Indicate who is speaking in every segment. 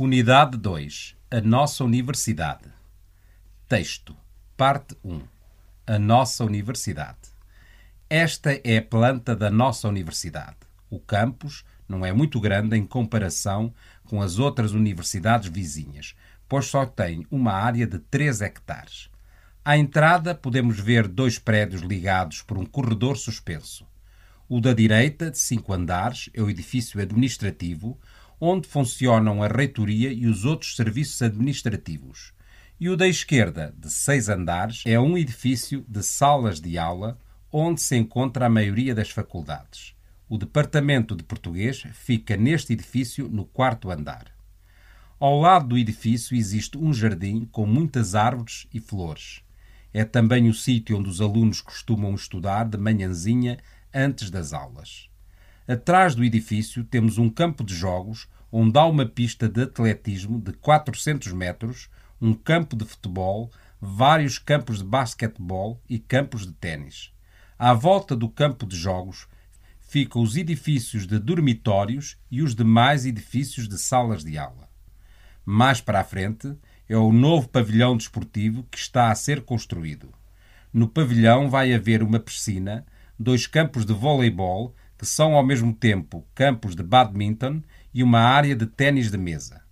Speaker 1: Unidade 2 A Nossa Universidade Texto Parte 1 A Nossa Universidade Esta é a planta da nossa universidade. O campus não é muito grande em comparação com as outras universidades vizinhas, pois só tem uma área de 3 hectares. À entrada podemos ver dois prédios ligados por um corredor suspenso. O da direita, de cinco andares, é o edifício administrativo, onde funcionam a reitoria e os outros serviços administrativos. E o da esquerda, de seis andares, é um edifício de salas de aula, onde se encontra a maioria das faculdades. O Departamento de Português fica neste edifício no quarto andar. Ao lado do edifício existe um jardim com muitas árvores e flores. É também o sítio onde os alunos costumam estudar de manhãzinha antes das aulas. Atrás do edifício temos um campo de jogos onde há uma pista de atletismo de 400 metros, um campo de futebol, vários campos de basquetebol e campos de ténis. À volta do campo de jogos ficam os edifícios de dormitórios e os demais edifícios de salas de aula. Mais para a frente é o novo pavilhão desportivo que está a ser construído. No pavilhão vai haver uma piscina, dois campos de voleibol que são ao mesmo tempo campos de badminton e uma área de ténis de mesa.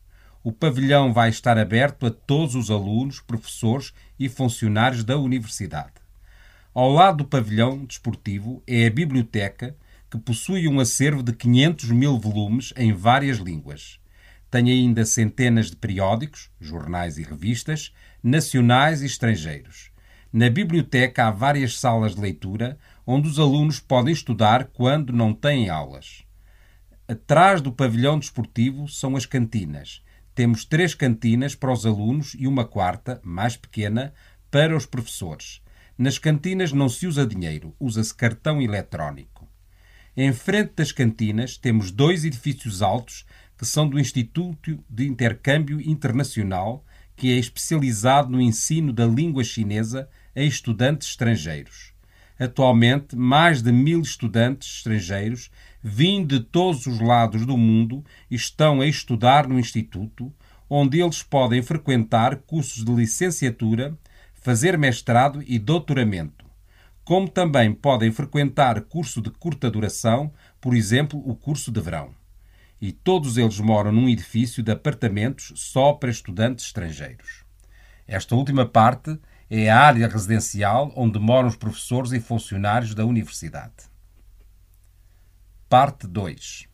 Speaker 1: O pavilhão vai estar aberto a todos os alunos, professores e funcionários da universidade. Ao lado do pavilhão desportivo é a biblioteca, que possui um acervo de 500 mil volumes em várias línguas. Tem ainda centenas de periódicos, jornais e revistas, nacionais e estrangeiros. Na biblioteca há várias salas de leitura onde os alunos podem estudar quando não têm aulas. Atrás do pavilhão desportivo são as cantinas. Temos três cantinas para os alunos e uma quarta, mais pequena, para os professores. Nas cantinas não se usa dinheiro, usa-se cartão eletrónico. Em frente das cantinas temos dois edifícios altos que são do Instituto de Intercâmbio Internacional, que é especializado no ensino da língua chinesa a estudantes estrangeiros. Atualmente, mais de mil estudantes estrangeiros, vindo de todos os lados do mundo, estão a estudar no Instituto, onde eles podem frequentar cursos de licenciatura, fazer mestrado e doutoramento, como também podem frequentar curso de curta duração, por exemplo, o curso de verão. E todos eles moram num edifício de apartamentos só para estudantes estrangeiros. Esta última parte é a área residencial onde moram os professores e funcionários da universidade. Parte 2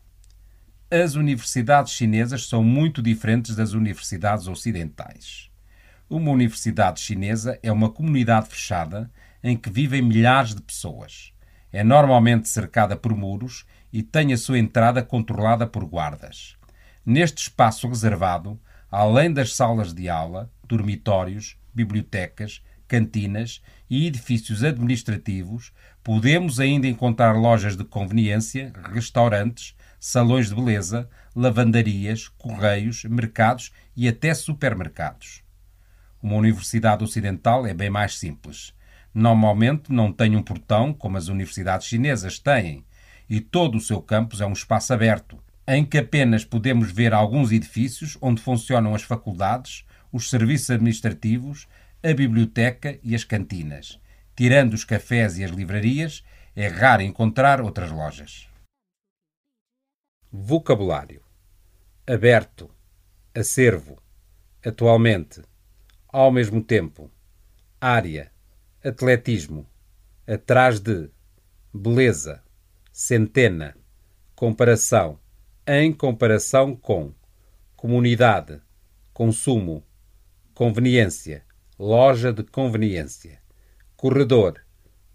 Speaker 1: As universidades chinesas são muito diferentes das universidades ocidentais. Uma universidade chinesa é uma comunidade fechada em que vivem milhares de pessoas. É normalmente cercada por muros e tem a sua entrada controlada por guardas. Neste espaço reservado, além das salas de aula, dormitórios, bibliotecas, cantinas e edifícios administrativos, podemos ainda encontrar lojas de conveniência, restaurantes, salões de beleza, lavandarias, correios, mercados e até supermercados. Uma universidade ocidental é bem mais simples. Normalmente não tem um portão como as universidades chinesas têm, e todo o seu campus é um espaço aberto, em que apenas podemos ver alguns edifícios onde funcionam as faculdades, os serviços administrativos, a biblioteca e as cantinas. Tirando os cafés e as livrarias, é raro encontrar outras lojas. Vocabulário: aberto, acervo, atualmente, ao mesmo tempo, área, atletismo, atrás de, beleza, centena, comparação, em comparação com, comunidade, consumo, conveniência, loja de conveniência, corredor,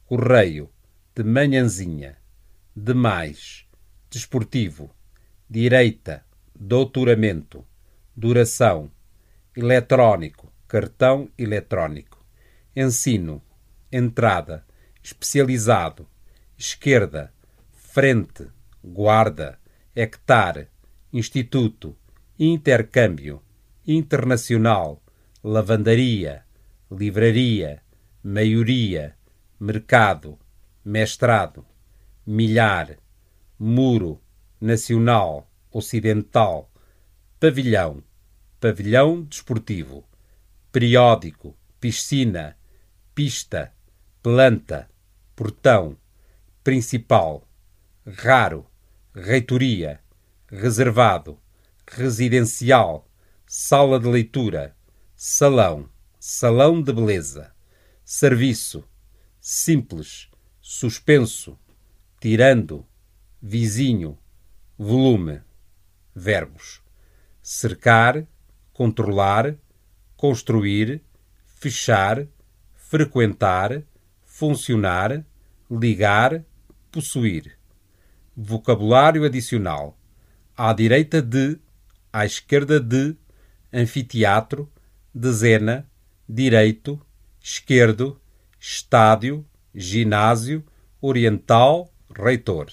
Speaker 1: correio, de manhãzinha, demais, desportivo, direita, doutoramento, duração, eletrónico, cartão eletrónico, ensino, entrada, especializado, esquerda, frente, guarda, hectare, instituto, intercâmbio, internacional, lavandaria, livraria, maioria, mercado, mestrado, milhar, muro, nacional, ocidental, pavilhão, pavilhão desportivo, periódico, piscina, pista, planta, portão, principal, raro, reitoria, reservado, residencial, sala de leitura, salão, salão de beleza, serviço, simples, suspenso, tirando, vizinho, volume, verbos, cercar, controlar, construir, fechar, frequentar, funcionar, ligar, possuir. Vocabulário adicional. À direita de, à esquerda de, anfiteatro, dezena, direito, esquerdo, estádio, ginásio, oriental, reitor.